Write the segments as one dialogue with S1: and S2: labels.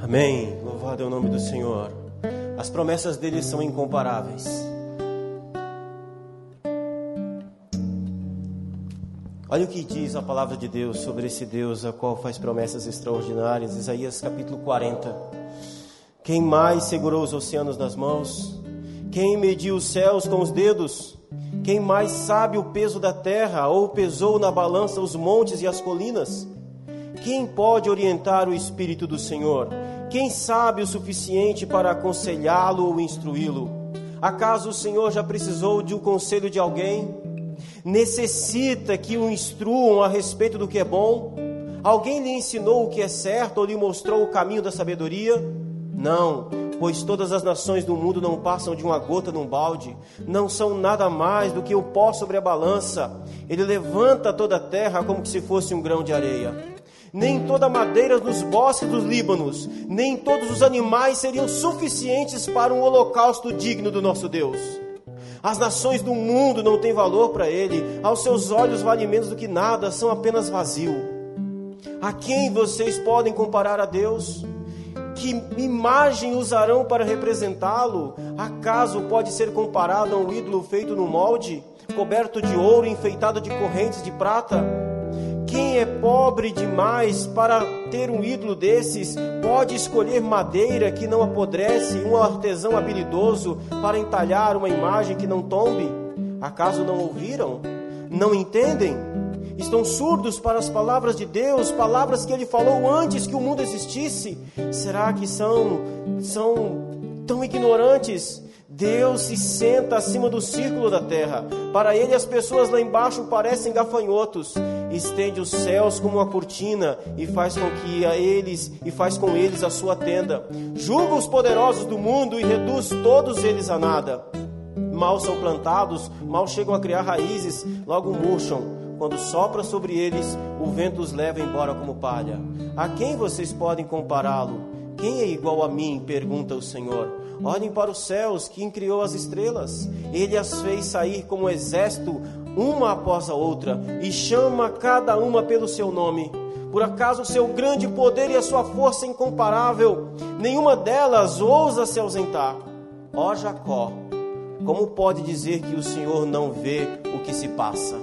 S1: Amém. Louvado é o nome do Senhor. As promessas dele são incomparáveis. Olha o que diz a palavra de Deus sobre esse Deus a qual faz promessas extraordinárias. Isaías capítulo 40. Quem mais segurou os oceanos nas mãos? Quem mediu os céus com os dedos? Quem mais sabe o peso da terra ou pesou na balança os montes e as colinas? Quem pode orientar o Espírito do Senhor? Quem sabe o suficiente para aconselhá-lo ou instruí-lo? Acaso o Senhor já precisou de um conselho de alguém? Necessita que o instruam a respeito do que é bom? Alguém lhe ensinou o que é certo ou lhe mostrou o caminho da sabedoria? Não, pois todas as nações do mundo não passam de uma gota num balde, não são nada mais do que o pó sobre a balança. Ele levanta toda a terra como se fosse um grão de areia nem toda a madeira nos bosques dos Líbanos, nem todos os animais seriam suficientes para um holocausto digno do nosso Deus. As nações do mundo não têm valor para ele, aos seus olhos vale menos do que nada, são apenas vazio. A quem vocês podem comparar a Deus? Que imagem usarão para representá-lo? Acaso pode ser comparado a um ídolo feito no molde, coberto de ouro, enfeitado de correntes de prata? Quem é pobre demais para ter um ídolo desses pode escolher madeira que não apodrece, um artesão habilidoso para entalhar uma imagem que não tombe? Acaso não ouviram? Não entendem? Estão surdos para as palavras de Deus, palavras que ele falou antes que o mundo existisse? Será que são são tão ignorantes? Deus se senta acima do círculo da terra. Para ele, as pessoas lá embaixo parecem gafanhotos. Estende os céus como uma cortina e faz com que a eles e faz com eles a sua tenda. Julga os poderosos do mundo e reduz todos eles a nada. Mal são plantados, mal chegam a criar raízes, logo murcham. Quando sopra sobre eles, o vento os leva embora como palha. A quem vocês podem compará-lo? Quem é igual a mim? pergunta o Senhor. Olhem para os céus, quem criou as estrelas. Ele as fez sair como um exército, uma após a outra, e chama cada uma pelo seu nome. Por acaso o seu grande poder e a sua força incomparável, nenhuma delas ousa se ausentar. Ó Jacó, como pode dizer que o Senhor não vê o que se passa?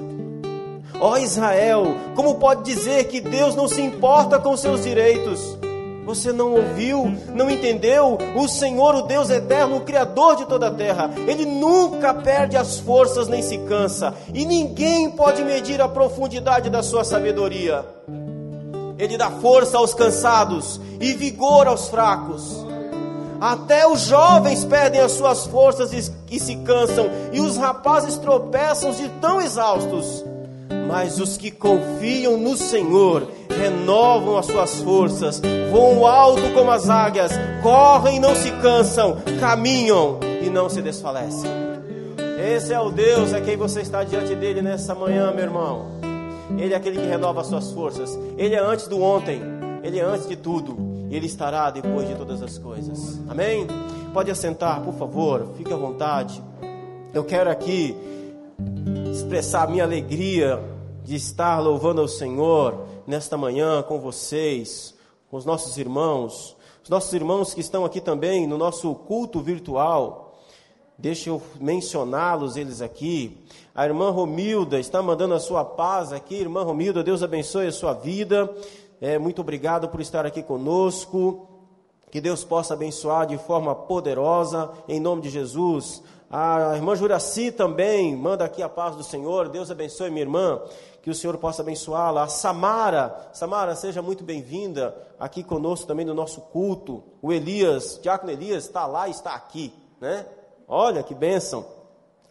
S1: Ó Israel, como pode dizer que Deus não se importa com seus direitos? Você não ouviu, não entendeu? O Senhor, o Deus eterno, o Criador de toda a terra, Ele nunca perde as forças nem se cansa, e ninguém pode medir a profundidade da sua sabedoria. Ele dá força aos cansados e vigor aos fracos. Até os jovens perdem as suas forças e, se cansam, e os rapazes tropeçam de tão exaustos. Mas os que confiam no Senhor renovam as suas forças, voam alto como as águias, correm e não se cansam, caminham e não se desfalecem. Esse é o Deus a quem você está diante dele nessa manhã, meu irmão. Ele é aquele que renova as suas forças. Ele é antes do ontem, ele é antes de tudo, e ele estará depois de todas as coisas. Amém? Pode assentar, por favor, fique à vontade. Eu quero aqui expressar a minha alegria de estar louvando ao Senhor nesta manhã com vocês, com os nossos irmãos, os nossos irmãos que estão aqui também no nosso culto virtual. Deixa eu mencioná-los, eles aqui. A irmã Romilda está mandando a sua paz aqui. Irmã Romilda, Deus abençoe a sua vida. É, muito obrigado por estar aqui conosco. Que Deus possa abençoar de forma poderosa, em nome de Jesus. A irmã Juraci também manda aqui a paz do Senhor. Deus abençoe minha irmã que o Senhor possa abençoá-la. A Samara, Samara, seja muito bem-vinda aqui conosco também no nosso culto. O Elias, Diácono Elias, está lá e está aqui, né? Olha que bênção.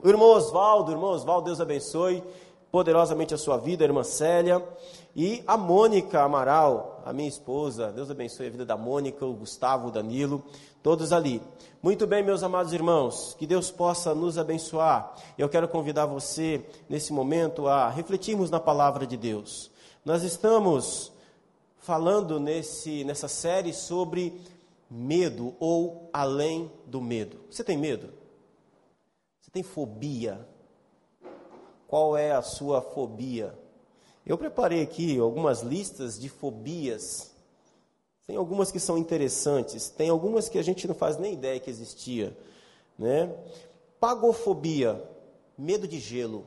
S1: O irmão Oswaldo, irmão Oswaldo, Deus abençoe poderosamente a sua vida, a irmã Célia. E a Mônica Amaral, a minha esposa, Deus abençoe a vida da Mônica, o Gustavo, o Danilo, todos ali. Muito bem, meus amados irmãos, que Deus possa nos abençoar. Eu quero convidar você, nesse momento, a refletirmos na palavra de Deus. Nós estamos falando nesse, nessa série sobre medo ou além do medo. Você tem medo? Você tem fobia? Qual é a sua fobia? Eu preparei aqui algumas listas de fobias. Tem algumas que são interessantes, tem algumas que a gente não faz nem ideia que existia, né? Pagofobia, medo de gelo.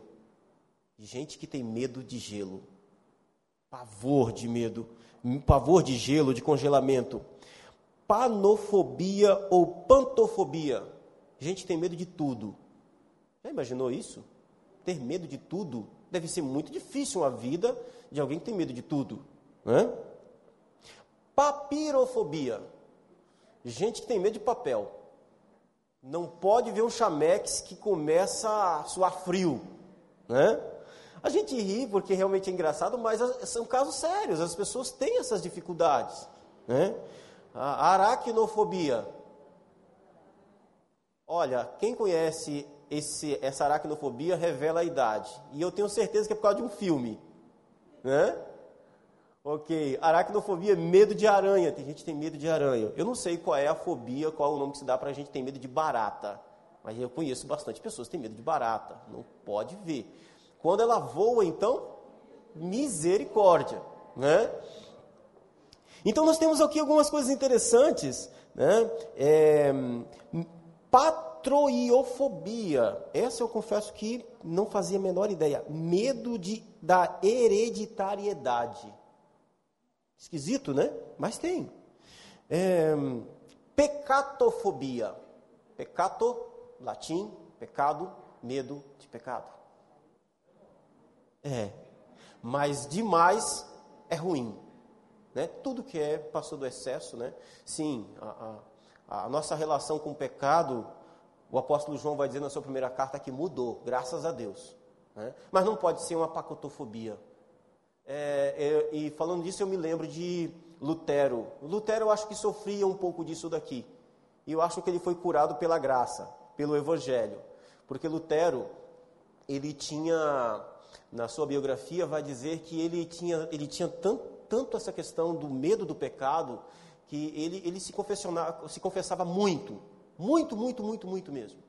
S1: Gente que tem medo de gelo. Pavor de medo, pavor de gelo, de congelamento. Panofobia ou pantofobia. Gente tem medo de tudo. Já imaginou isso? Ter medo de tudo? Deve ser muito difícil uma vida de alguém que tem medo de tudo. Né? Papirofobia. Gente que tem medo de papel. Não pode ver um chamex que começa a suar frio. Né? A gente ri porque realmente é engraçado, mas são casos sérios. As pessoas têm essas dificuldades. Né? A aracnofobia. Olha, quem conhece esse, essa aracnofobia revela a idade. E eu tenho certeza que é por causa de um filme. Né? Ok, aracnofobia, medo de aranha. Tem gente que tem medo de aranha. Eu não sei qual é a fobia, qual é o nome que se dá para a gente ter medo de barata. Mas eu conheço bastante pessoas que têm medo de barata. Não pode ver. Quando ela voa, então, misericórdia. Né? Então nós temos aqui algumas coisas interessantes. Né? É, patroiofobia. Essa eu confesso que não fazia a menor ideia. Medo de, da hereditariedade. Esquisito, né? Mas tem. É, pecatofobia. Pecato, latim, pecado, medo de pecado. É. Mas demais é ruim. Né? Tudo que é passou do excesso, né? Sim, a, a, a nossa relação com o pecado, o apóstolo João vai dizer na sua primeira carta que mudou, graças a Deus. Né? Mas não pode ser uma pacotofobia. É, é, e falando disso, eu me lembro de Lutero. Lutero, eu acho que sofria um pouco disso daqui. E eu acho que ele foi curado pela graça, pelo Evangelho. Porque Lutero, ele tinha, na sua biografia, vai dizer que ele tinha, ele tinha tanto, tanto essa questão do medo do pecado, que ele, ele se, se confessava muito. Muito, muito, muito, muito mesmo.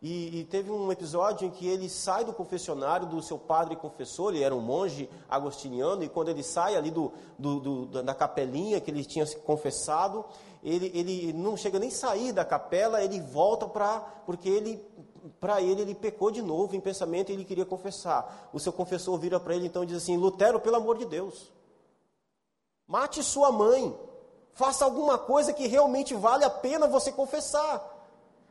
S1: E, e, teve um episódio em que ele sai do confessionário do seu padre confessor, ele era um monge agostiniano, e quando ele sai ali do, do, do, da capelinha que ele tinha se confessado, ele, ele não chega nem sair da capela, ele volta para. porque ele. Para ele, ele pecou de novo em pensamento e ele queria confessar. O seu confessor vira para ele então e diz assim: Lutero, pelo amor de Deus, mate sua mãe, faça alguma coisa que realmente vale a pena você confessar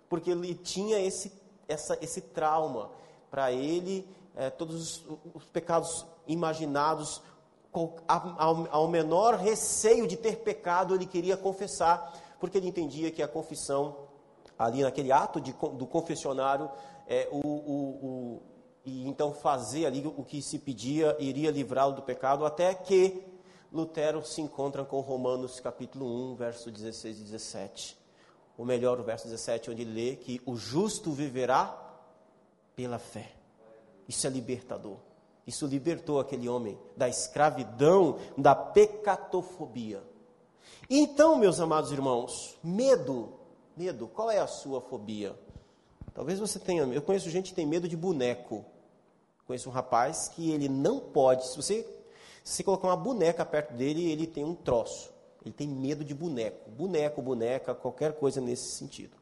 S1: porque ele tinha esse, essa, esse trauma. Para ele, é, todos os, os, pecados imaginados, ao, ao menor receio de ter pecado, ele queria confessar, porque ele entendia que a confissão, ali naquele ato de, do confessionário, é, o, o, o, e então fazer ali o que se pedia iria livrá-lo do pecado, até que Lutero se encontra com Romanos capítulo 1, verso 16 e 17 ou melhor, o verso 17, onde ele lê que o justo viverá pela fé. Isso é libertador. Isso libertou aquele homem da escravidão, da pecatofobia. Então, meus amados irmãos, medo, medo, qual é a sua fobia? Talvez você tenha, eu conheço gente que tem medo de boneco. Conheço um rapaz que ele não pode, se você, se colocar uma boneca perto dele, ele tem um troço. Ele tem medo de boneco, boneco, boneca, qualquer coisa nesse sentido.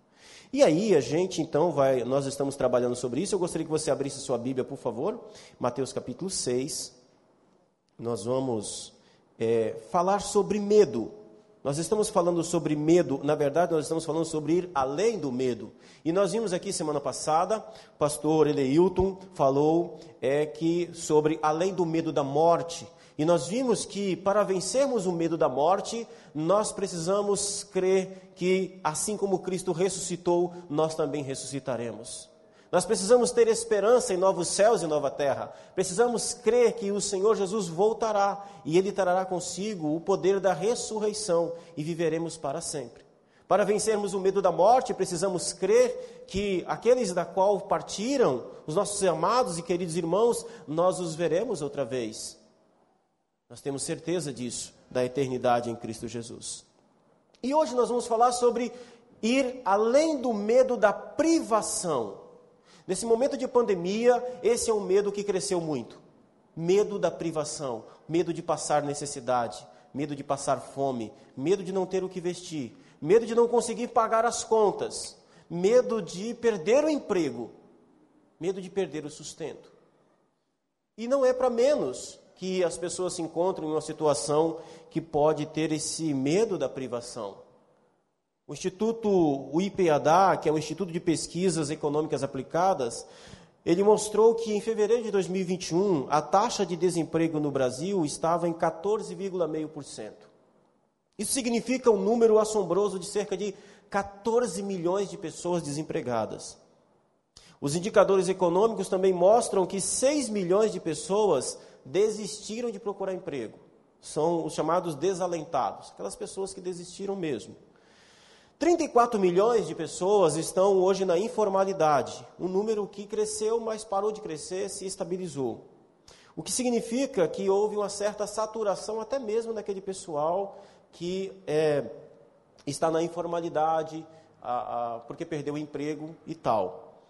S1: E aí a gente então vai, nós estamos trabalhando sobre isso. Eu gostaria que você abrisse sua Bíblia, por favor, Mateus capítulo 6. Nós vamos é, falar sobre medo. Nós estamos falando sobre medo, na verdade, nós estamos falando sobre ir além do medo. E nós vimos aqui semana passada, o pastor Eleilton falou é, que sobre além do medo da morte, e nós vimos que para vencermos o medo da morte, nós precisamos crer que, assim como Cristo ressuscitou, nós também ressuscitaremos. Nós precisamos ter esperança em novos céus e nova terra. Precisamos crer que o Senhor Jesus voltará e Ele trará consigo o poder da ressurreição e viveremos para sempre. Para vencermos o medo da morte, precisamos crer que aqueles da qual partiram, os nossos amados e queridos irmãos, nós os veremos outra vez. Nós temos certeza disso, da eternidade em Cristo Jesus. E hoje nós vamos falar sobre ir além do medo da privação. Nesse momento de pandemia, esse é um medo que cresceu muito. Medo da privação, medo de passar necessidade, medo de passar fome, medo de não ter o que vestir, medo de não conseguir pagar as contas, medo de perder o emprego, medo de perder o sustento. E não é para menos que as pessoas se encontram em uma situação que pode ter esse medo da privação. O Instituto o IPADA, que é o Instituto de Pesquisas Econômicas Aplicadas, ele mostrou que em fevereiro de 2021 a taxa de desemprego no Brasil estava em 14,5%. Isso significa um número assombroso de cerca de 14 milhões de pessoas desempregadas. Os indicadores econômicos também mostram que 6 milhões de pessoas desistiram de procurar emprego. São os chamados desalentados, aquelas pessoas que desistiram mesmo. 34 milhões de pessoas estão hoje na informalidade, um número que cresceu, mas parou de crescer, se estabilizou. O que significa que houve uma certa saturação até mesmo daquele pessoal que é, está na informalidade, a, a, porque perdeu o emprego e tal.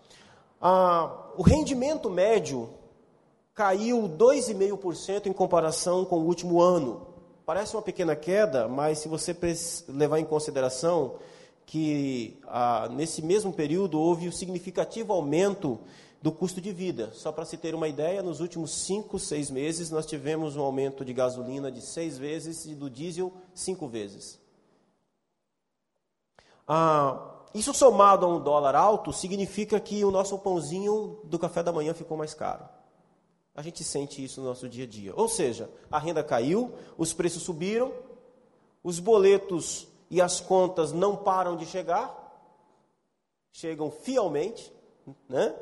S1: A, o rendimento médio caiu 2,5% em comparação com o último ano. Parece uma pequena queda, mas se você levar em consideração que ah, nesse mesmo período houve um significativo aumento do custo de vida. Só para se ter uma ideia, nos últimos cinco, seis meses nós tivemos um aumento de gasolina de seis vezes e do diesel cinco vezes. Ah, isso somado a um dólar alto significa que o nosso pãozinho do café da manhã ficou mais caro. A gente sente isso no nosso dia a dia. Ou seja, a renda caiu, os preços subiram, os boletos e as contas não param de chegar, chegam fielmente, né?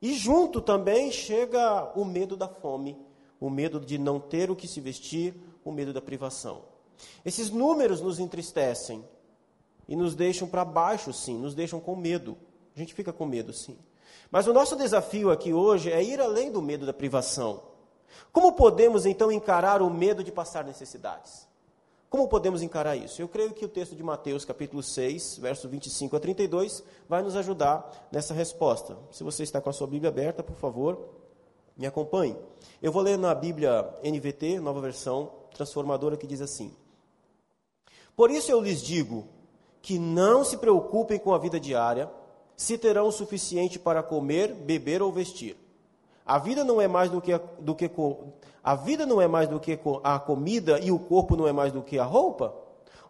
S1: E junto também chega o medo da fome, o medo de não ter o que se vestir, o medo da privação. Esses números nos entristecem e nos deixam para baixo, sim, nos deixam com medo. A gente fica com medo, sim. Mas o nosso desafio aqui hoje é ir além do medo da privação. Como podemos então encarar o medo de passar necessidades? Como podemos encarar isso? Eu creio que o texto de Mateus, capítulo 6, verso 25 a 32, vai nos ajudar nessa resposta. Se você está com a sua Bíblia aberta, por favor, me acompanhe. Eu vou ler na Bíblia NVT, nova versão transformadora, que diz assim: Por isso eu lhes digo que não se preocupem com a vida diária, se terão o suficiente para comer, beber ou vestir. A vida não é mais do que, do que a vida não é mais do que a comida e o corpo não é mais do que a roupa?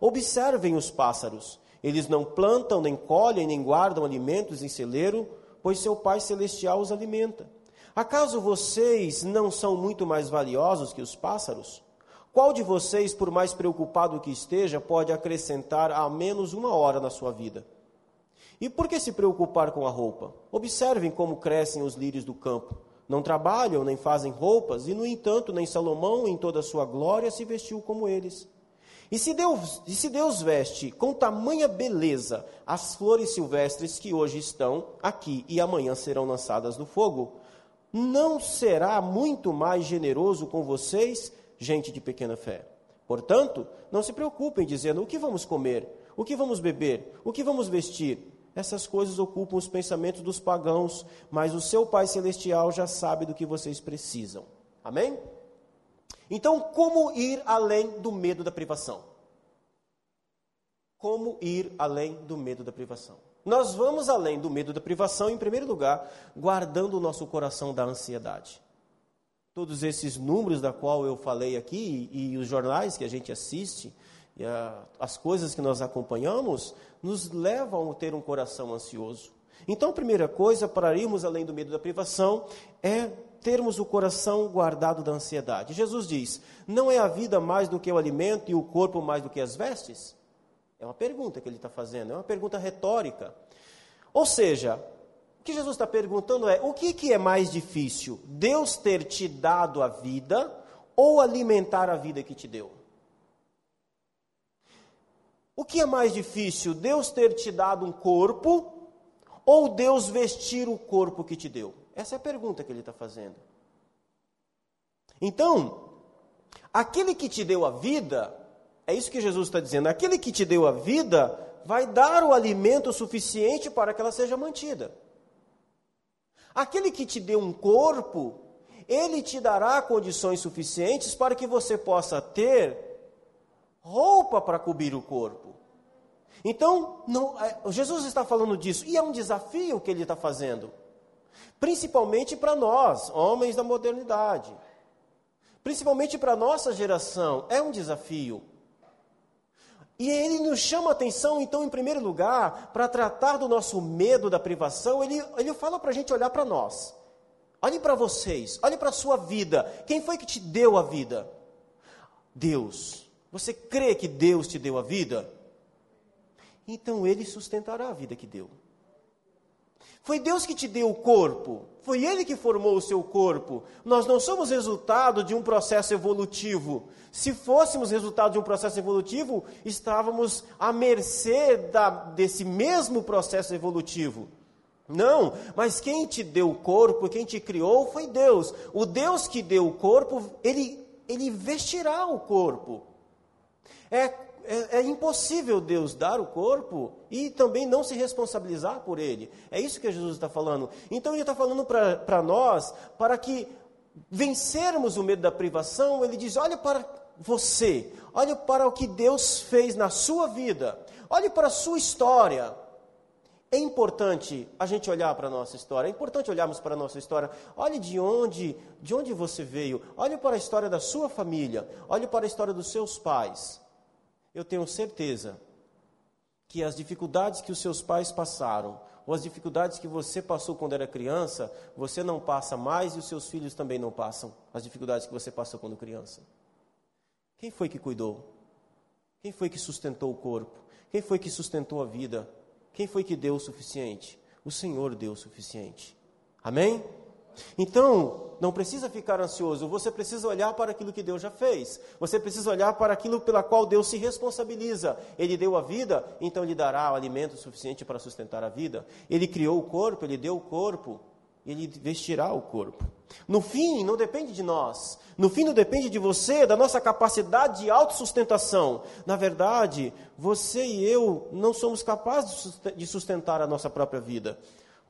S1: Observem os pássaros. Eles não plantam, nem colhem, nem guardam alimentos em celeiro, pois seu Pai Celestial os alimenta. Acaso vocês não são muito mais valiosos que os pássaros? Qual de vocês, por mais preocupado que esteja, pode acrescentar a menos uma hora na sua vida? E por que se preocupar com a roupa? Observem como crescem os lírios do campo. Não trabalham nem fazem roupas, e no entanto, nem Salomão, em toda a sua glória, se vestiu como eles. E se Deus, e se Deus veste com tamanha beleza as flores silvestres que hoje estão aqui e amanhã serão lançadas no fogo, não será muito mais generoso com vocês, gente de pequena fé? Portanto, não se preocupem dizendo o que vamos comer, o que vamos beber, o que vamos vestir essas coisas ocupam os pensamentos dos pagãos, mas o seu Pai Celestial já sabe do que vocês precisam. Amém? Então, como ir além do medo da privação? Como ir além do medo da privação? Nós vamos além do medo da privação, em primeiro lugar, guardando o nosso coração da ansiedade. Todos esses números da qual eu falei aqui e, e os jornais que a gente assiste, e a, as coisas que nós acompanhamos nos levam a ter um coração ansioso. Então, a primeira coisa para irmos além do medo da privação é termos o coração guardado da ansiedade. Jesus diz: Não é a vida mais do que o alimento e o corpo mais do que as vestes? É uma pergunta que ele está fazendo, é uma pergunta retórica. Ou seja, o que Jesus está perguntando é: o que, que é mais difícil? Deus ter te dado a vida ou alimentar a vida que te deu? O que é mais difícil, Deus ter te dado um corpo ou Deus vestir o corpo que te deu? Essa é a pergunta que ele está fazendo. Então, aquele que te deu a vida, é isso que Jesus está dizendo, aquele que te deu a vida vai dar o alimento suficiente para que ela seja mantida. Aquele que te deu um corpo, ele te dará condições suficientes para que você possa ter roupa para cobrir o corpo. Então, não, é, Jesus está falando disso, e é um desafio que ele está fazendo, principalmente para nós, homens da modernidade, principalmente para a nossa geração, é um desafio. E ele nos chama atenção, então, em primeiro lugar, para tratar do nosso medo da privação, ele, ele fala para a gente olhar para nós. Olhe para vocês, olhe para a sua vida. Quem foi que te deu a vida? Deus. Você crê que Deus te deu a vida? Então Ele sustentará a vida que deu. Foi Deus que te deu o corpo, foi Ele que formou o seu corpo. Nós não somos resultado de um processo evolutivo. Se fôssemos resultado de um processo evolutivo, estávamos à mercê da, desse mesmo processo evolutivo. Não, mas quem te deu o corpo, quem te criou foi Deus. O Deus que deu o corpo, ele, ele vestirá o corpo. É, é, é, impossível Deus dar o corpo e também não se responsabilizar por ele. É isso que Jesus está falando. Então ele está falando para nós, para que vencermos o medo da privação, ele diz: olha para você, olhe para o que Deus fez na sua vida, olhe para a sua história. É importante a gente olhar para a nossa história, é importante olharmos para a nossa história. Olhe de onde, de onde você veio, olhe para a história da sua família, olhe para a história dos seus pais. Eu tenho certeza que as dificuldades que os seus pais passaram, ou as dificuldades que você passou quando era criança, você não passa mais e os seus filhos também não passam as dificuldades que você passou quando criança. Quem foi que cuidou? Quem foi que sustentou o corpo? Quem foi que sustentou a vida? Quem foi que deu o suficiente? O Senhor deu o suficiente. Amém? Então, não precisa ficar ansioso, você precisa olhar para aquilo que Deus já fez. Você precisa olhar para aquilo pela qual Deus se responsabiliza. Ele deu a vida, então lhe dará o alimento suficiente para sustentar a vida. Ele criou o corpo, ele deu o corpo, ele vestirá o corpo. No fim, não depende de nós. No fim, não depende de você, da nossa capacidade de autossustentação. Na verdade, você e eu não somos capazes de sustentar a nossa própria vida.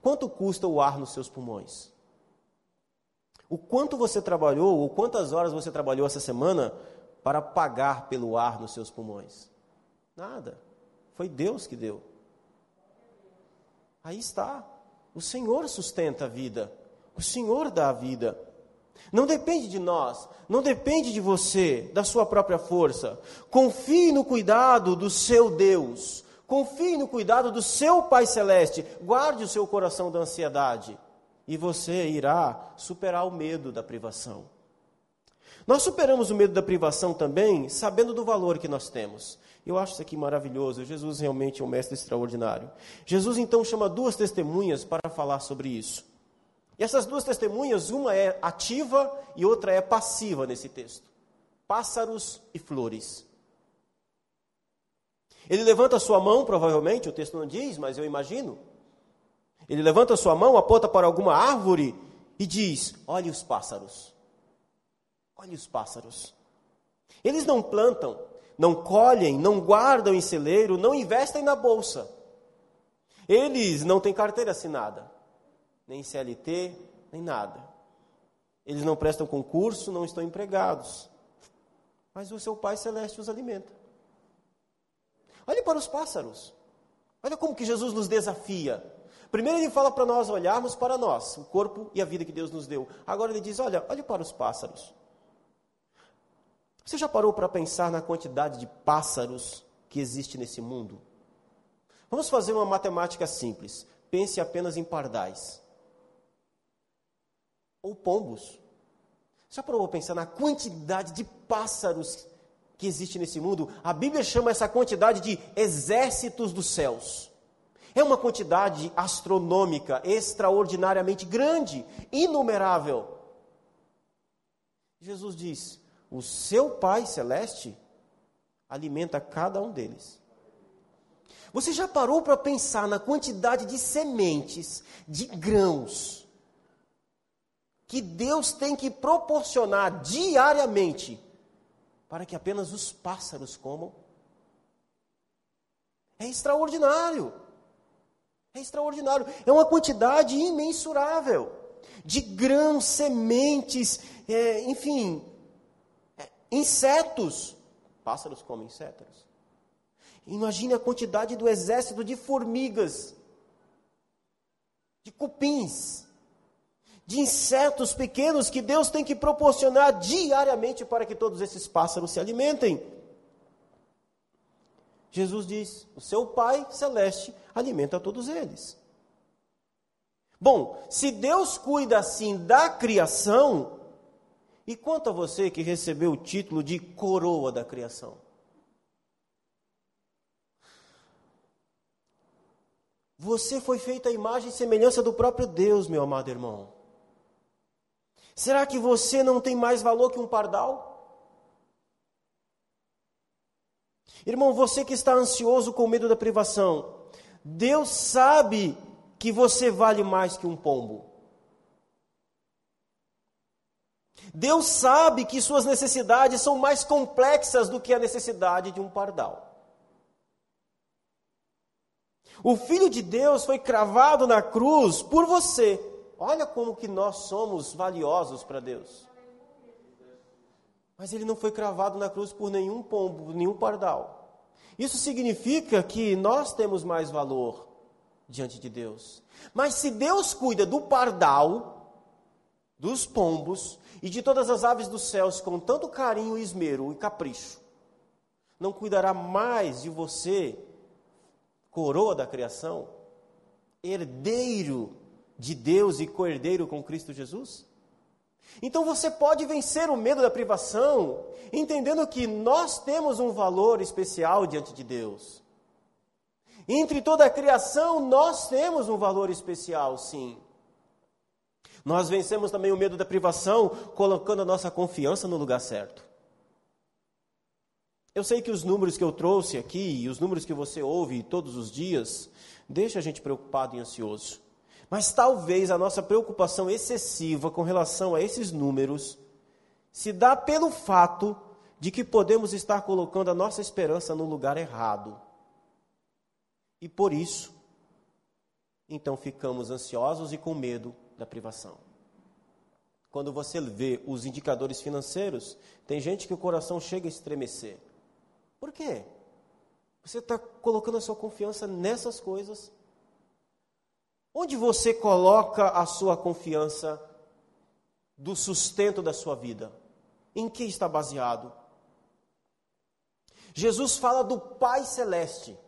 S1: Quanto custa o ar nos seus pulmões? O quanto você trabalhou, ou quantas horas você trabalhou essa semana para pagar pelo ar nos seus pulmões? Nada. Foi Deus que deu. Aí está. O Senhor sustenta a vida. O Senhor dá a vida. Não depende de nós, não depende de você, da sua própria força. Confie no cuidado do seu Deus. Confie no cuidado do seu Pai Celeste. Guarde o seu coração da ansiedade. E você irá superar o medo da privação. Nós superamos o medo da privação também sabendo do valor que nós temos. Eu acho isso aqui maravilhoso. Jesus realmente é um mestre extraordinário. Jesus então chama duas testemunhas para falar sobre isso. E essas duas testemunhas, uma é ativa e outra é passiva nesse texto. Pássaros e flores. Ele levanta sua mão, provavelmente, o texto não diz, mas eu imagino. Ele levanta sua mão, aponta para alguma árvore e diz: Olhe os pássaros. Olhe os pássaros. Eles não plantam, não colhem, não guardam em celeiro, não investem na bolsa. Eles não têm carteira assinada, nem CLT, nem nada. Eles não prestam concurso, não estão empregados. Mas o seu Pai Celeste os alimenta. Olhe para os pássaros. Olha como que Jesus nos desafia. Primeiro ele fala para nós olharmos para nós, o corpo e a vida que Deus nos deu. Agora ele diz: olha, olhe para os pássaros. Você já parou para pensar na quantidade de pássaros que existe nesse mundo? Vamos fazer uma matemática simples. Pense apenas em pardais. Ou pombos. Já parou para pensar na quantidade de pássaros que existe nesse mundo? A Bíblia chama essa quantidade de exércitos dos céus. É uma quantidade astronômica, extraordinariamente grande, inumerável. Jesus diz: o seu Pai Celeste alimenta cada um deles. Você já parou para pensar na quantidade de sementes, de grãos, que Deus tem que proporcionar diariamente para que apenas os pássaros comam? É extraordinário. É extraordinário. É uma quantidade imensurável de grãos, sementes, é, enfim, insetos, Pássaros comem insetos. Imagine a quantidade do exército de formigas, de cupins, de insetos pequenos que Deus tem que proporcionar diariamente para que todos esses pássaros se alimentem. Jesus diz: O seu Pai celeste alimenta todos eles. Bom, se Deus cuida assim da criação, e quanto a você que recebeu o título de coroa da criação? Você foi feito à imagem e semelhança do próprio Deus, meu amado irmão. Será que você não tem mais valor que um pardal? Irmão, você que está ansioso com medo da privação, Deus sabe que você vale mais que um pombo. Deus sabe que suas necessidades são mais complexas do que a necessidade de um pardal. O Filho de Deus foi cravado na cruz por você. Olha como que nós somos valiosos para Deus. Mas ele não foi cravado na cruz por nenhum pombo, nenhum pardal. Isso significa que nós temos mais valor diante de Deus. Mas se Deus cuida do pardal, dos pombos e de todas as aves dos céus com tanto carinho, esmero e capricho, não cuidará mais de você, coroa da criação, herdeiro de Deus e coerdeiro com Cristo Jesus? Então você pode vencer o medo da privação, entendendo que nós temos um valor especial diante de Deus. Entre toda a criação, nós temos um valor especial, sim. Nós vencemos também o medo da privação, colocando a nossa confiança no lugar certo. Eu sei que os números que eu trouxe aqui, e os números que você ouve todos os dias, deixa a gente preocupado e ansioso. Mas talvez a nossa preocupação excessiva com relação a esses números se dá pelo fato de que podemos estar colocando a nossa esperança no lugar errado. E por isso, então ficamos ansiosos e com medo da privação. Quando você vê os indicadores financeiros, tem gente que o coração chega a estremecer. Por quê? Você está colocando a sua confiança nessas coisas? Onde você coloca a sua confiança do sustento da sua vida? Em que está baseado? Jesus fala do Pai Celeste.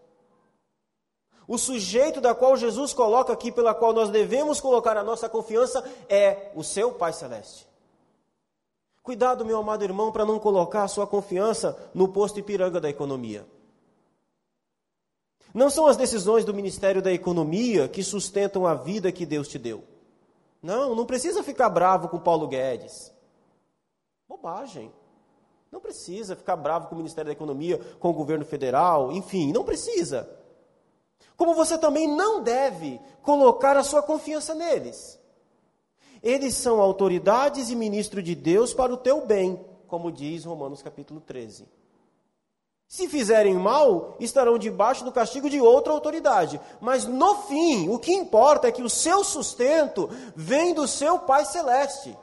S1: O sujeito da qual Jesus coloca aqui, pela qual nós devemos colocar a nossa confiança, é o seu Pai Celeste. Cuidado, meu amado irmão, para não colocar a sua confiança no posto Ipiranga da economia. Não são as decisões do Ministério da Economia que sustentam a vida que Deus te deu. Não, não precisa ficar bravo com Paulo Guedes. Bobagem. Não precisa ficar bravo com o Ministério da Economia, com o governo federal, enfim, não precisa. Como você também não deve colocar a sua confiança neles. Eles são autoridades e ministros de Deus para o teu bem, como diz Romanos capítulo 13. Se fizerem mal, estarão debaixo do castigo de outra autoridade. Mas no fim, o que importa é que o seu sustento vem do seu Pai Celeste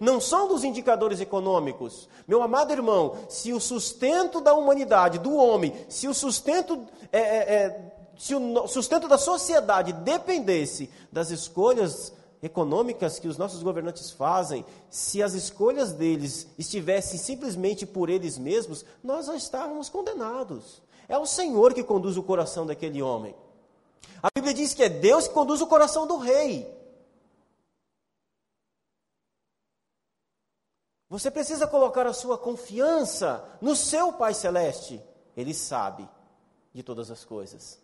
S1: não são dos indicadores econômicos. Meu amado irmão, se o sustento da humanidade, do homem, se o sustento, é, é, é, se o sustento da sociedade dependesse das escolhas econômicas que os nossos governantes fazem, se as escolhas deles estivessem simplesmente por eles mesmos, nós já estávamos condenados. É o Senhor que conduz o coração daquele homem. A Bíblia diz que é Deus que conduz o coração do rei. Você precisa colocar a sua confiança no seu Pai Celeste. Ele sabe de todas as coisas.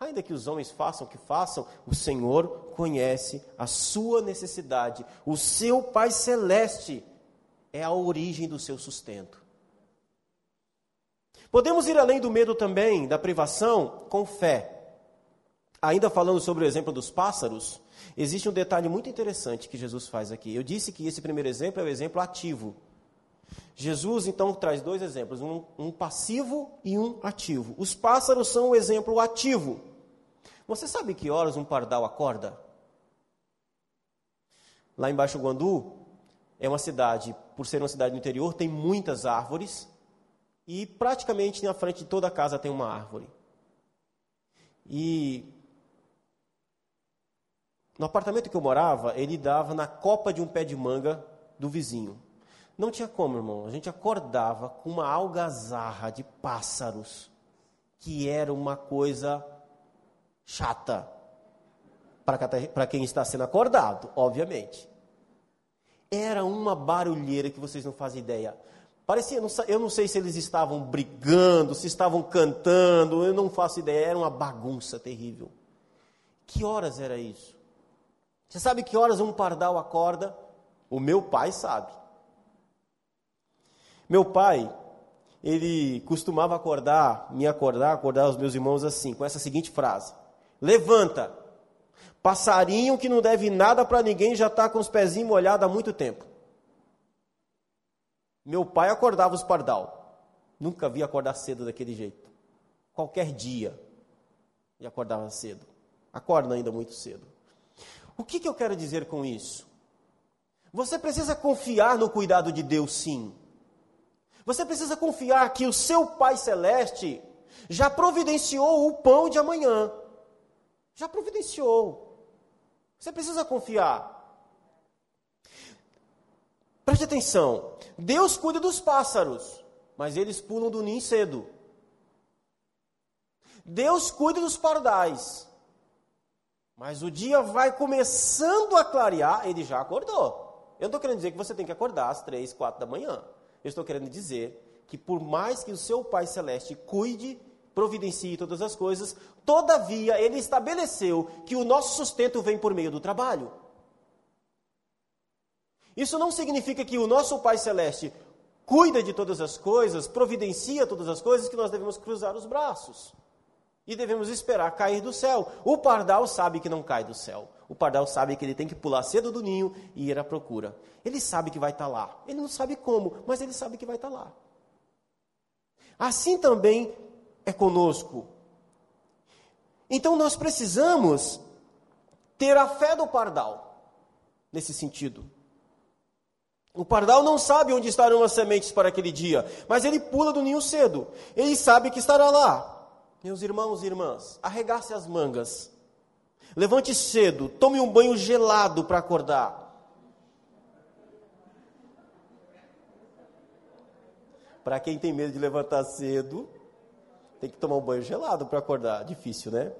S1: Ainda que os homens façam o que façam, o Senhor conhece a sua necessidade. O seu Pai Celeste é a origem do seu sustento. Podemos ir além do medo também, da privação, com fé. Ainda falando sobre o exemplo dos pássaros, Existe um detalhe muito interessante que Jesus faz aqui. Eu disse que esse primeiro exemplo é o exemplo ativo. Jesus então traz dois exemplos, um, um, passivo e um ativo. Os pássaros são o exemplo ativo. Você sabe que horas um pardal acorda? Lá embaixo Guandu é uma cidade por ser uma cidade do interior, tem muitas árvores e praticamente na frente de toda a casa tem uma árvore. E no apartamento que eu morava, ele dava na copa de um pé de manga do vizinho. Não tinha como, irmão. A gente acordava com uma algazarra de pássaros, que era uma coisa chata para quem está sendo acordado, obviamente. Era uma barulheira que vocês não fazem ideia. Parecia, eu não sei se eles estavam brigando, se estavam cantando, eu não faço ideia, era uma bagunça terrível. Que horas era isso? Você sabe que horas um pardal acorda? O meu pai sabe. Meu pai, ele costumava acordar, me acordar, acordar os meus irmãos assim, com essa seguinte frase: Levanta, passarinho que não deve nada para ninguém já está com os pezinhos molhados há muito tempo. Meu pai acordava os pardal. Nunca vi acordar cedo daquele jeito. Qualquer dia. E acordava cedo. Acorda ainda muito cedo. O que, que eu quero dizer com isso? Você precisa confiar no cuidado de Deus, sim. Você precisa confiar que o seu Pai Celeste já providenciou o pão de amanhã. Já providenciou. Você precisa confiar. Preste atenção. Deus cuida dos pássaros, mas eles pulam do ninho cedo. Deus cuida dos pardais, mas o dia vai começando a clarear, ele já acordou. Eu não estou querendo dizer que você tem que acordar às três, quatro da manhã. Eu estou querendo dizer que por mais que o seu Pai Celeste cuide, providencie todas as coisas, todavia ele estabeleceu que o nosso sustento vem por meio do trabalho. Isso não significa que o nosso Pai Celeste cuida de todas as coisas, providencia todas as coisas, que nós devemos cruzar os braços. E devemos esperar cair do céu. O pardal sabe que não cai do céu. O pardal sabe que ele tem que pular cedo do ninho e ir à procura. Ele sabe que vai estar lá. Ele não sabe como, mas ele sabe que vai estar lá. Assim também é conosco. Então nós precisamos ter a fé do pardal nesse sentido. O pardal não sabe onde estarão as sementes para aquele dia, mas ele pula do ninho cedo. Ele sabe que estará lá. Meus irmãos e irmãs, arregace as mangas. Levante cedo, tome um banho gelado para acordar. Para quem tem medo de levantar cedo, tem que tomar um banho gelado para acordar. Difícil, né?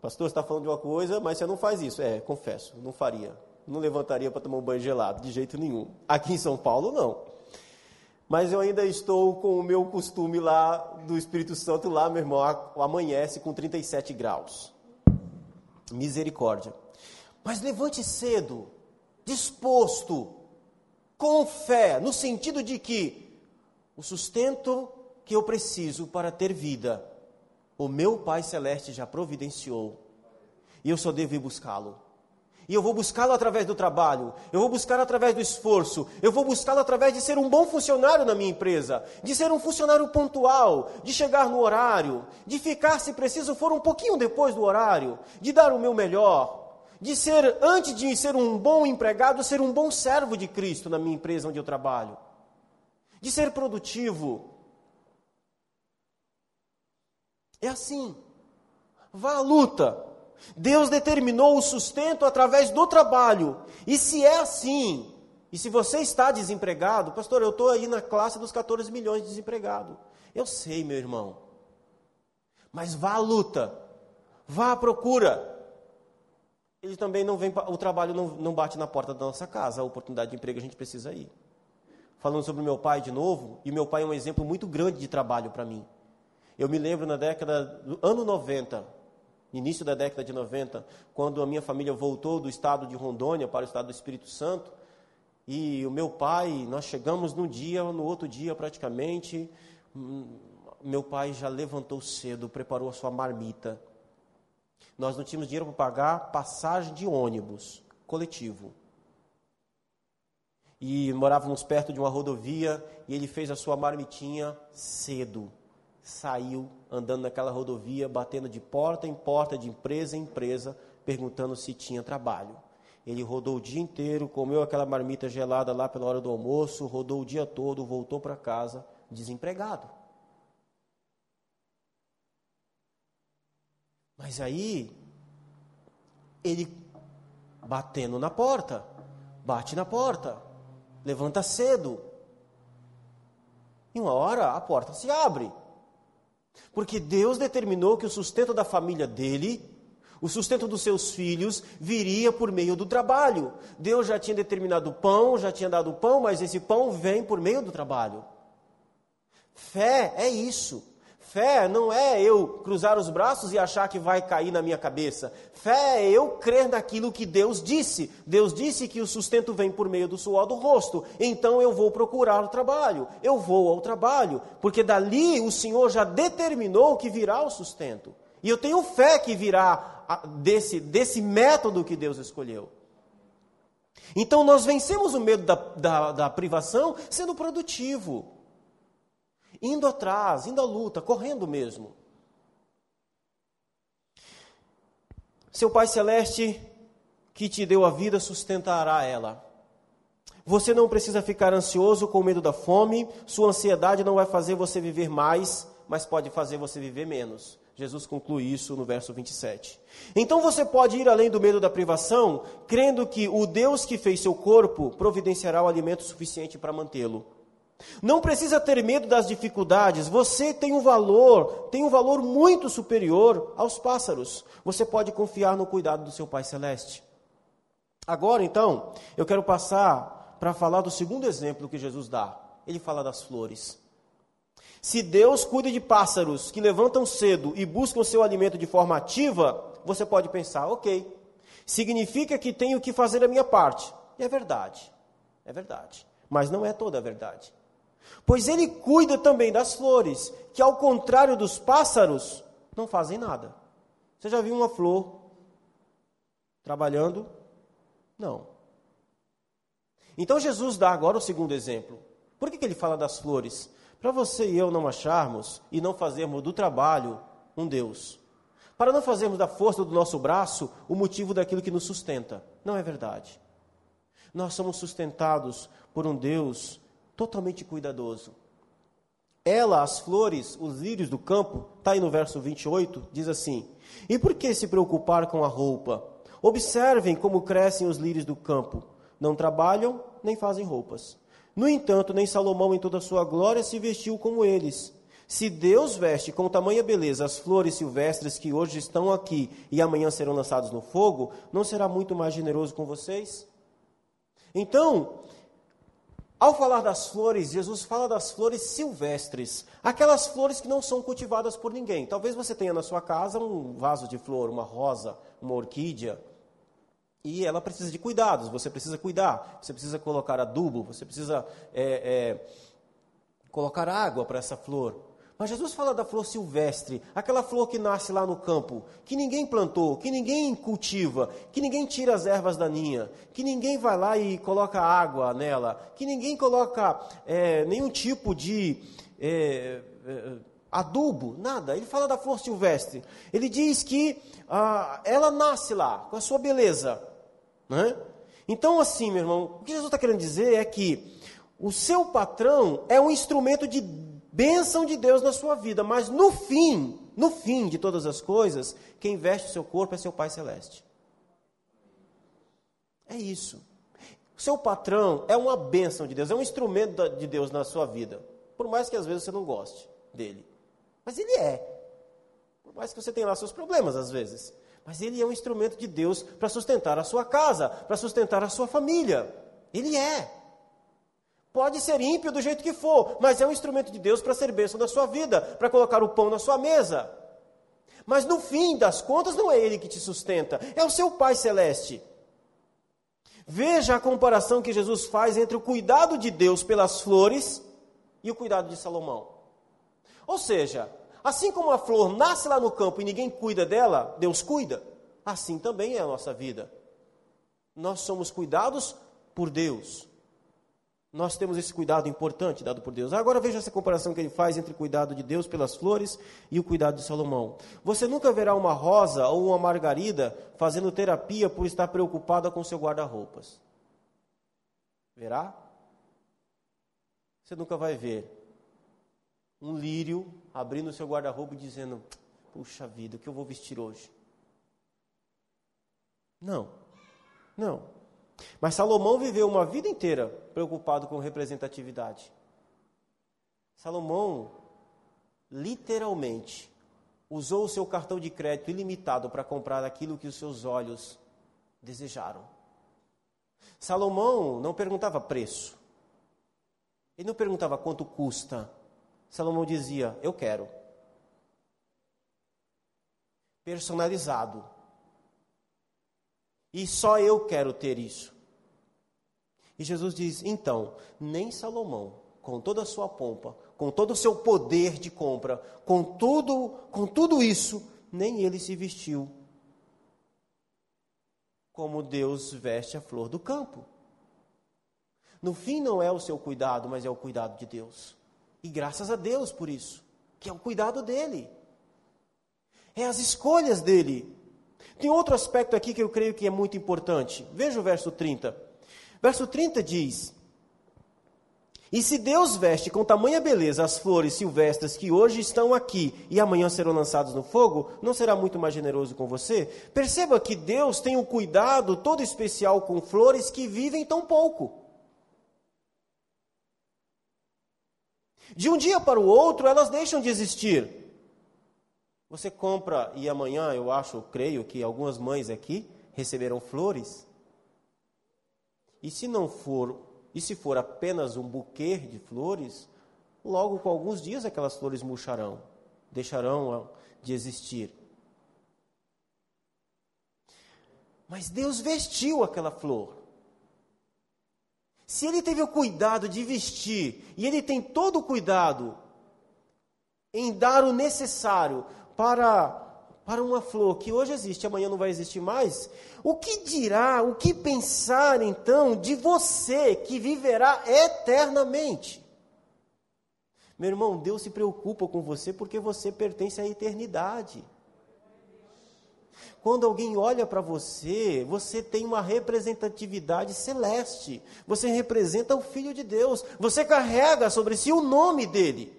S1: Pastor, está falando de uma coisa, mas você não faz isso. É, confesso, não faria. Não levantaria para tomar um banho gelado, de jeito nenhum. Aqui em São Paulo, não. Mas eu ainda estou com o meu costume lá do Espírito Santo, lá, meu irmão, amanhece com 37 graus. Misericórdia. Mas levante cedo, disposto, com fé, no sentido de que o sustento que eu preciso para ter vida, o meu Pai Celeste já providenciou, e eu só devo ir buscá-lo. E eu vou buscá-lo através do trabalho, eu vou buscá-lo através do esforço, eu vou buscá-lo através de ser um bom funcionário na minha empresa, de ser um funcionário pontual, de chegar no horário, de ficar, se preciso for, um pouquinho depois do horário, de dar o meu melhor, de ser, antes de ser um bom empregado, ser um bom servo de Cristo na minha empresa onde eu trabalho, de ser produtivo. É assim. Vá à luta Deus determinou o sustento através do trabalho. E se é assim, e se você está desempregado, pastor, eu estou aí na classe dos 14 milhões de desempregados. Eu sei, meu irmão. Mas vá à luta, vá à procura. Ele também não vem, o trabalho não, não bate na porta da nossa casa, a oportunidade de emprego a gente precisa ir. Falando sobre meu pai de novo, e meu pai é um exemplo muito grande de trabalho para mim. Eu me lembro na década, do ano 90, início da década de 90, quando a minha família voltou do estado de Rondônia para o estado do Espírito Santo, e o meu pai, nós chegamos num dia, no outro dia praticamente, hum, meu pai já levantou cedo, preparou a sua marmita. Nós não tínhamos dinheiro para pagar passagem de ônibus coletivo. E morávamos perto de uma rodovia e ele fez a sua marmitinha cedo saiu andando naquela rodovia, batendo de porta em porta, de empresa em empresa, perguntando se tinha trabalho. Ele rodou o dia inteiro, comeu aquela marmita gelada lá pela hora do almoço, rodou o dia todo, voltou para casa desempregado. Mas aí, ele batendo na porta, bate na porta, levanta cedo. Em uma hora a porta se abre. Porque Deus determinou que o sustento da família dele o sustento dos seus filhos viria por meio do trabalho. Deus já tinha determinado o pão, já tinha dado o pão, mas esse pão vem por meio do trabalho. Fé é isso. Fé não é eu cruzar os braços e achar que vai cair na minha cabeça. Fé é eu crer naquilo que Deus disse. Deus disse que o sustento vem por meio do suor do rosto. Então eu vou procurar o trabalho. Eu vou ao trabalho, porque dali o Senhor já determinou que virá o sustento. E eu tenho fé que virá desse, desse método que Deus escolheu. Então nós vencemos o medo da, da, da privação sendo produtivo, indo atrás, indo à luta, correndo mesmo. Seu Pai Celeste, que te deu a vida, sustentará ela. Você não precisa ficar ansioso com medo da fome, sua ansiedade não vai fazer você viver mais, mas pode fazer você viver menos. Jesus conclui isso no verso 27. Então você pode ir além do medo da privação, crendo que o Deus que fez seu corpo providenciará o alimento suficiente para mantê-lo. Não precisa ter medo das dificuldades, você tem um valor, tem um valor muito superior aos pássaros. Você pode confiar no cuidado do seu Pai Celeste. Agora, então, eu quero passar para falar do segundo exemplo que Jesus dá. Ele fala das flores. Se Deus cuida de pássaros que levantam cedo e buscam seu alimento de forma ativa, você pode pensar, ok, significa que tenho que fazer a minha parte. E é verdade, é verdade. Mas não é toda a verdade. Pois ele cuida também das flores, que ao contrário dos pássaros, não fazem nada. Você já viu uma flor trabalhando? Não. Então Jesus dá agora o segundo exemplo. Por que, que ele fala das flores? Para você e eu não acharmos e não fazermos do trabalho um Deus. Para não fazermos da força do nosso braço o motivo daquilo que nos sustenta. Não é verdade. Nós somos sustentados por um Deus totalmente cuidadoso. Ela, as flores, os lírios do campo, está aí no verso 28, diz assim: E por que se preocupar com a roupa? Observem como crescem os lírios do campo. Não trabalham nem fazem roupas. No entanto, nem Salomão, em toda a sua glória, se vestiu como eles. Se Deus veste com tamanha beleza as flores silvestres que hoje estão aqui e amanhã serão lançados no fogo, não será muito mais generoso com vocês? Então, ao falar das flores, Jesus fala das flores silvestres, aquelas flores que não são cultivadas por ninguém. Talvez você tenha na sua casa um vaso de flor, uma rosa, uma orquídea, e ela precisa de cuidados, você precisa cuidar, você precisa colocar adubo, você precisa é, é, colocar água para essa flor. Mas Jesus fala da flor silvestre, aquela flor que nasce lá no campo, que ninguém plantou, que ninguém cultiva, que ninguém tira as ervas daninhas, que ninguém vai lá e coloca água nela, que ninguém coloca é, nenhum tipo de é, é, adubo, nada. Ele fala da flor silvestre. Ele diz que ah, ela nasce lá, com a sua beleza, né? Então, assim, meu irmão, o que Jesus está querendo dizer é que o seu patrão é um instrumento de bênção de Deus na sua vida, mas no fim, no fim de todas as coisas, quem veste o seu corpo é seu Pai Celeste. É isso. Seu patrão é uma bênção de Deus, é um instrumento de Deus na sua vida. Por mais que às vezes você não goste dele. Mas ele é. Por mais que você tenha lá seus problemas às vezes. Mas ele é um instrumento de Deus para sustentar a sua casa, para sustentar a sua família. Ele é. Pode ser ímpio do jeito que for, mas é um instrumento de Deus para ser bênção da sua vida, para colocar o pão na sua mesa. Mas no fim das contas, não é ele que te sustenta, é o seu Pai Celeste. Veja a comparação que Jesus faz entre o cuidado de Deus pelas flores e o cuidado de Salomão. Ou seja, Assim como a flor nasce lá no campo e ninguém cuida dela, Deus cuida, assim também é a nossa vida. Nós somos cuidados por Deus. Nós temos esse cuidado importante dado por Deus. Agora veja essa comparação que ele faz entre o cuidado de Deus pelas flores e o cuidado de Salomão. Você nunca verá uma rosa ou uma margarida fazendo terapia por estar preocupada com seu guarda-roupas. Verá? Você nunca vai ver um lírio abrindo seu guarda-roupa e dizendo: Puxa vida, o que eu vou vestir hoje? Não, não. Mas Salomão viveu uma vida inteira preocupado com representatividade. Salomão, literalmente, usou o seu cartão de crédito ilimitado para comprar aquilo que os seus olhos desejaram. Salomão não perguntava preço. Ele não perguntava quanto custa. Salomão dizia: Eu quero. Personalizado. E só eu quero ter isso. E Jesus diz: então, nem Salomão, com toda a sua pompa, com todo o seu poder de compra, com tudo, com tudo isso, nem ele se vestiu como Deus veste a flor do campo. No fim, não é o seu cuidado, mas é o cuidado de Deus. E graças a Deus por isso, que é o cuidado dele, é as escolhas dele. Tem outro aspecto aqui que eu creio que é muito importante. Veja o verso 30. Verso 30 diz: E se Deus veste com tamanha beleza as flores silvestres que hoje estão aqui e amanhã serão lançadas no fogo, não será muito mais generoso com você? Perceba que Deus tem um cuidado todo especial com flores que vivem tão pouco. De um dia para o outro, elas deixam de existir. Você compra e amanhã, eu acho, creio que algumas mães aqui receberão flores. E se não for, e se for apenas um buquê de flores, logo com alguns dias aquelas flores murcharão, deixarão de existir. Mas Deus vestiu aquela flor. Se ele teve o cuidado de vestir, e ele tem todo o cuidado em dar o necessário para, para uma flor que hoje existe, amanhã não vai existir mais, o que dirá, o que pensar então de você que viverá eternamente? Meu irmão, Deus se preocupa com você porque você pertence à eternidade. Quando alguém olha para você, você tem uma representatividade celeste. Você representa o Filho de Deus. Você carrega sobre si o nome dele.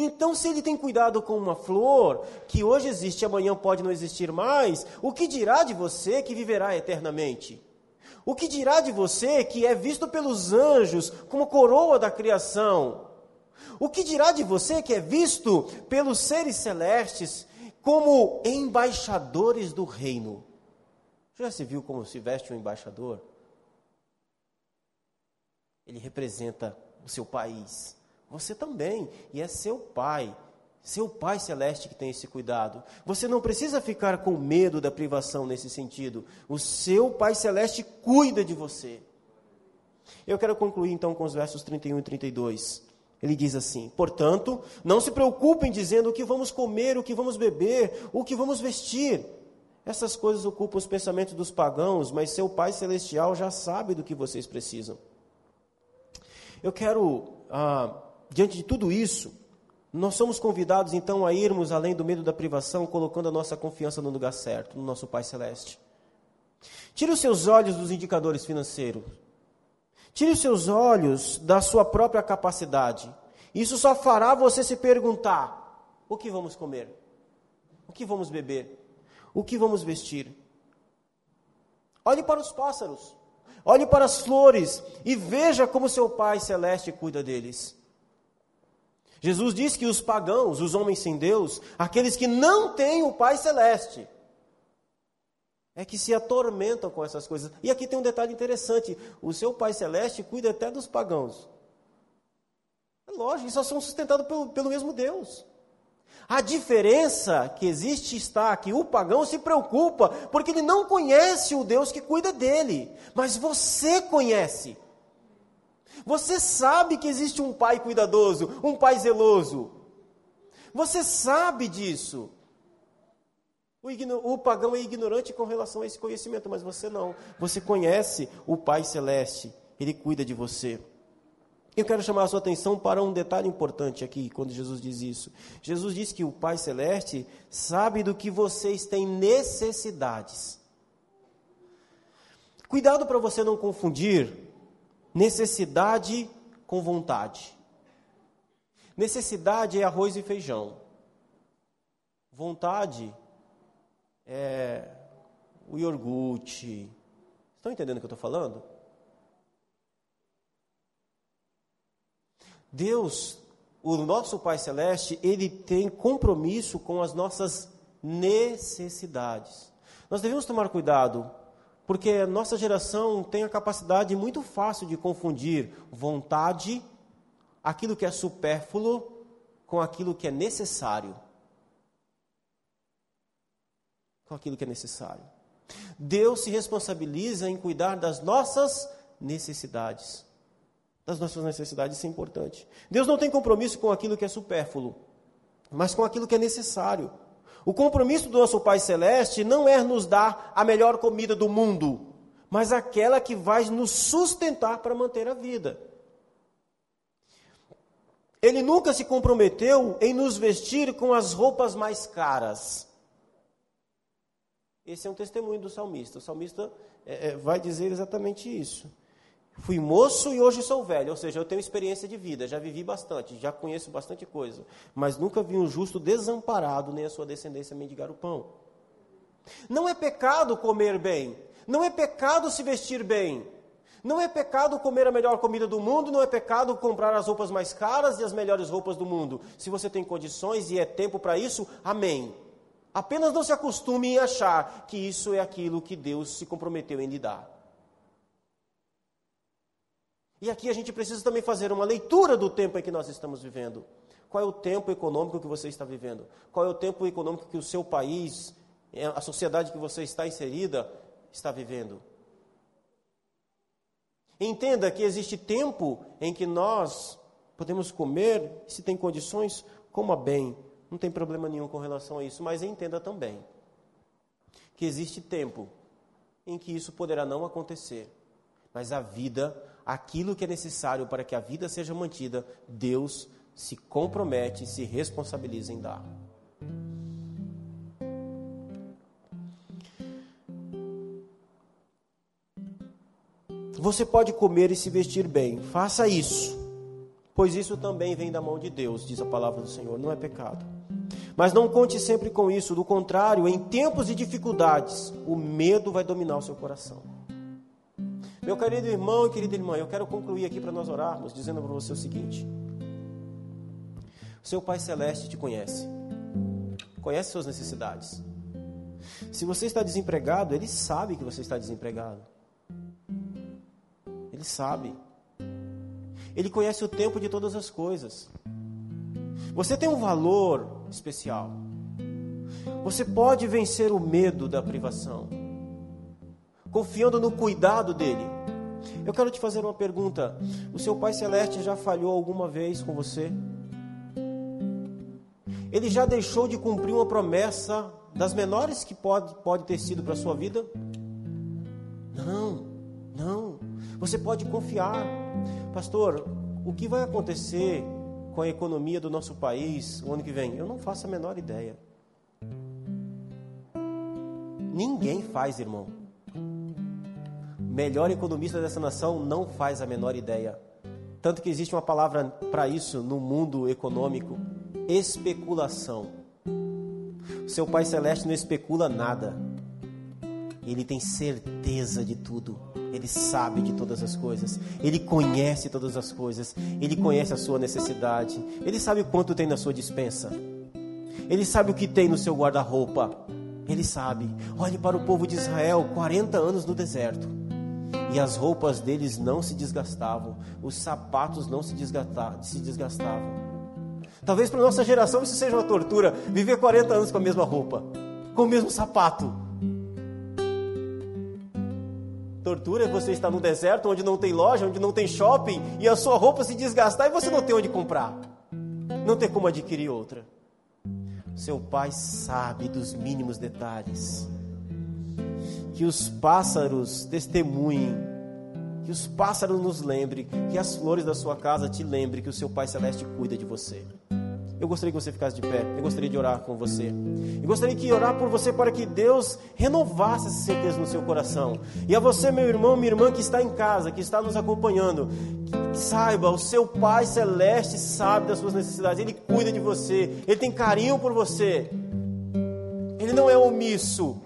S1: Então, se ele tem cuidado com uma flor, que hoje existe amanhã pode não existir mais, o que dirá de você que viverá eternamente? O que dirá de você que é visto pelos anjos como coroa da criação? O que dirá de você que é visto pelos seres celestes como embaixadores do reino? Já se viu como se veste um embaixador? Ele representa o seu país. Você também, e é seu pai, seu pai celeste que tem esse cuidado. Você não precisa ficar com medo da privação nesse sentido. O seu pai celeste cuida de você. Eu quero concluir então com os versos 31 e 32. Ele diz assim: Portanto, não se preocupem dizendo o que vamos comer, o que vamos beber, o que vamos vestir. Essas coisas ocupam os pensamentos dos pagãos, mas seu Pai Celestial já sabe do que vocês precisam. Eu quero ah, diante de tudo isso, nós somos convidados então a irmos além do medo da privação, colocando a nossa confiança no lugar certo, no nosso Pai Celeste. Tire os seus olhos dos indicadores financeiros. Tire os seus olhos da sua própria capacidade. Isso só fará você se perguntar: o que vamos comer? O que vamos beber? O que vamos vestir? Olhe para os pássaros. Olhe para as flores e veja como seu Pai Celeste cuida deles. Jesus diz que os pagãos, os homens sem Deus, aqueles que não têm o Pai Celeste, é que se atormentam com essas coisas. E aqui tem um detalhe interessante: o seu Pai Celeste cuida até dos pagãos. É lógico, eles só são sustentados pelo, pelo mesmo Deus. A diferença que existe está que o pagão se preocupa porque ele não conhece o Deus que cuida dele, mas você conhece. Você sabe que existe um pai cuidadoso, um pai zeloso. Você sabe disso. O, o, pagão é ignorante com relação a esse conhecimento, mas você não. Você conhece o Pai Celeste Ele cuida de você. Eu quero chamar a sua atenção para um detalhe importante aqui, quando Jesus diz isso. Jesus diz que o Pai Celeste sabe do que vocês têm necessidades. Cuidado para você não confundir necessidade com vontade. Necessidade é arroz e feijão. Vontade é o iogurte. Estão entendendo o que eu estou falando? Deus, o nosso Pai Celeste, ele tem compromisso com as nossas necessidades. Nós devemos tomar cuidado, porque a nossa geração tem a capacidade muito fácil de confundir vontade, aquilo que é supérfluo, com aquilo que é necessário. Com aquilo que é necessário. Deus se responsabiliza em cuidar das nossas necessidades das nossas necessidades, isso é importante. Deus não tem compromisso com aquilo que é supérfluo, mas com aquilo que é necessário. O compromisso do nosso Pai Celeste não é nos dar a melhor comida do mundo, mas aquela que vai nos sustentar para manter a vida. Ele nunca se comprometeu em nos vestir com as roupas mais caras. Esse é um testemunho do salmista. O salmista é, é, vai dizer exatamente isso. Fui moço e hoje sou velho, ou seja, eu tenho experiência de vida, já vivi bastante, já conheço bastante coisa, mas nunca vi um justo desamparado nem a sua descendência mendigar o pão. Não é pecado comer bem, não é pecado se vestir bem, não é pecado comer a melhor comida do mundo, não é pecado comprar as roupas mais caras e as melhores roupas do mundo. Se você tem condições e é tempo para isso, amém. Apenas não se acostume em achar que isso é aquilo que Deus se comprometeu em lhe dar. E aqui a gente precisa também fazer uma leitura do tempo em que nós estamos vivendo. Qual é o tempo econômico que você está vivendo? Qual é o tempo econômico que o seu país, é, a sociedade que você está inserida, está vivendo? Entenda que existe tempo em que nós podemos comer, se tem condições, coma bem. Não tem problema nenhum com relação a isso, mas entenda também que existe tempo em que isso poderá não acontecer. Mas a vida aquilo que é necessário para que a vida seja mantida, Deus se compromete, se responsabiliza em dar. Você pode comer e se vestir bem, faça isso, pois isso também vem da mão de Deus, diz a palavra do Senhor, não é pecado. Mas não conte sempre com isso, do contrário, em tempos de dificuldades, o medo vai dominar o seu coração. Meu querido irmão e querida irmã, eu quero concluir aqui para nós orarmos, dizendo para você o seguinte: seu Pai Celeste te conhece, conhece suas necessidades. Se você está desempregado, Ele sabe que você está desempregado. Ele sabe. Ele conhece o tempo de todas as coisas. Você tem um valor especial. Você pode vencer o medo da privação, confiando no cuidado dele. Eu quero te fazer uma pergunta: o seu Pai Celeste já falhou alguma vez com você? Ele já deixou de cumprir uma promessa das menores que pode, pode ter sido para a sua vida? Não, não. Você pode confiar. Pastor, o que vai acontecer com a economia do nosso país o ano que vem? Eu não faço a menor ideia. Ninguém faz, irmão melhor economista dessa nação não faz a menor ideia. Tanto que existe uma palavra para isso no mundo econômico: especulação. Seu Pai Celeste não especula nada. Ele tem certeza de tudo. Ele sabe de todas as coisas. Ele conhece todas as coisas. Ele conhece a sua necessidade. Ele sabe quanto tem na sua dispensa. Ele sabe o que tem no seu guarda-roupa. Ele sabe. Olhe para o povo de Israel, 40 anos no deserto e as roupas deles não se desgastavam, os sapatos não se, se desgastavam. Talvez para nossa geração isso seja uma tortura, viver 40 anos com a mesma roupa, com o mesmo sapato. Tortura é você estar no deserto onde não tem loja, onde não tem shopping e a sua roupa se desgastar e você não tem onde comprar, não tem como adquirir outra. Seu pai sabe dos mínimos detalhes que os pássaros testemunhem que os pássaros nos lembrem, que as flores da sua casa te lembrem que o seu Pai Celeste cuida de você. Eu gostaria que você ficasse de pé. Eu gostaria de orar com você. Eu gostaria que orar por você para que Deus renovasse essa certeza no seu coração. E a você, meu irmão, minha irmã que está em casa, que está nos acompanhando, saiba, o seu Pai celeste sabe das suas necessidades. Ele cuida de você. Ele tem carinho por você. Ele não é omisso.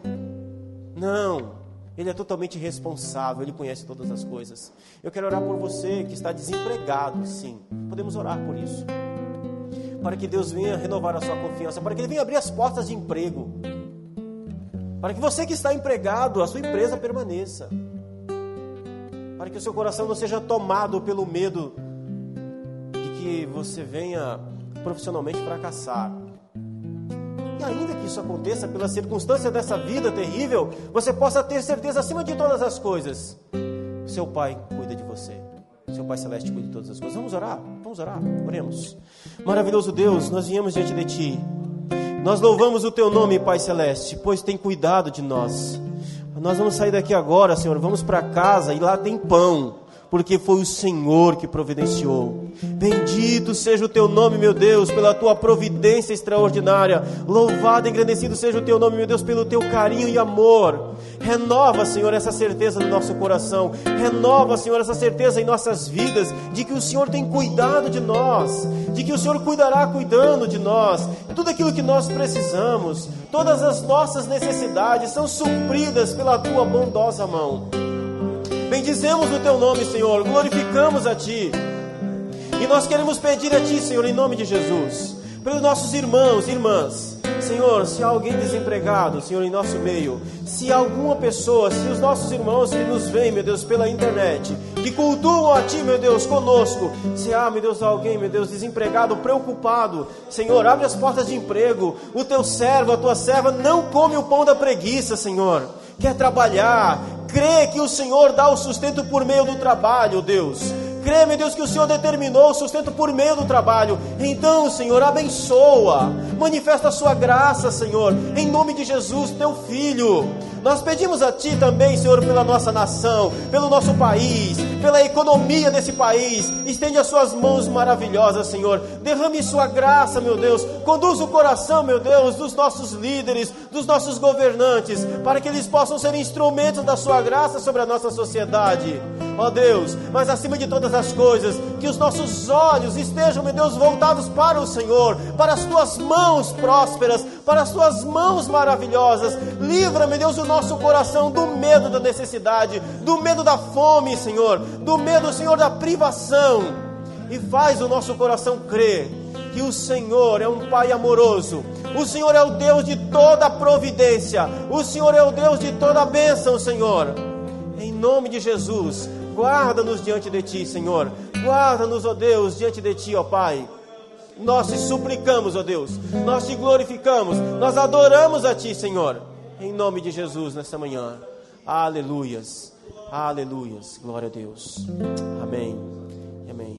S1: Não. Ele é totalmente responsável, ele conhece todas as coisas. Eu quero orar por você que está desempregado, sim. Podemos orar por isso para que Deus venha renovar a sua confiança, para que Ele venha abrir as portas de emprego, para que você que está empregado, a sua empresa permaneça, para que o seu coração não seja tomado pelo medo de que você venha profissionalmente fracassar. E ainda que isso aconteça pela circunstância dessa vida terrível, você possa ter certeza acima de todas as coisas, seu Pai cuida de você. Seu Pai Celeste cuida de todas as coisas. Vamos orar? Vamos orar. Oremos. Maravilhoso Deus, nós viemos diante de Ti. Nós louvamos o Teu nome, Pai Celeste, pois tem cuidado de nós. Nós vamos sair daqui agora, Senhor. Vamos para casa e lá tem pão porque foi o Senhor que providenciou. Bendito seja o teu nome, meu Deus, pela tua providência extraordinária. Louvado e agradecido seja o teu nome, meu Deus, pelo teu carinho e amor. Renova, Senhor, essa certeza no nosso coração. Renova, Senhor, essa certeza em nossas vidas de que o Senhor tem cuidado de nós, de que o Senhor cuidará cuidando de nós. Tudo aquilo que nós precisamos, todas as nossas necessidades são supridas pela tua bondosa mão. Bendizemos o teu nome, Senhor, glorificamos a ti. E nós queremos pedir a ti, Senhor, em nome de Jesus, pelos nossos irmãos e irmãs. Senhor, se há alguém desempregado, Senhor, em nosso meio, se alguma pessoa, se os nossos irmãos que nos veem, meu Deus, pela internet, que cultuam a Ti, meu Deus, conosco, se há, meu Deus, alguém, meu Deus, desempregado, preocupado, Senhor, abre as portas de emprego, o Teu servo, a Tua serva, não come o pão da preguiça, Senhor, quer trabalhar, crê que o Senhor dá o sustento por meio do trabalho, Deus. Crê, meu Deus, que o Senhor determinou o sustento por meio do trabalho. Então, Senhor, abençoa, manifesta a sua graça, Senhor, em nome de Jesus, teu filho. Nós pedimos a Ti também, Senhor, pela nossa nação, pelo nosso país, pela economia desse país. Estende as Suas mãos maravilhosas, Senhor. Derrame Sua graça, meu Deus. Conduz o coração, meu Deus, dos nossos líderes, dos nossos governantes, para que eles possam ser instrumentos da Sua graça sobre a nossa sociedade. Ó Deus, mas acima de todas as coisas, que os nossos olhos estejam, meu Deus, voltados para o Senhor, para as tuas mãos prósperas, para as tuas mãos maravilhosas. Livra, meu Deus, o nosso coração do medo da necessidade, do medo da fome, Senhor, do medo, Senhor, da privação. E faz o nosso coração crer que o Senhor é um Pai amoroso, o Senhor é o Deus de toda providência, o Senhor é o Deus de toda bênção, Senhor. Em nome de Jesus, guarda-nos diante de Ti, Senhor. Guarda-nos, ó Deus, diante de Ti, ó Pai. Nós te suplicamos, ó Deus. Nós te glorificamos. Nós adoramos a Ti, Senhor. Em nome de Jesus, nesta manhã. Aleluias. Aleluias. Glória a Deus. Amém. Amém.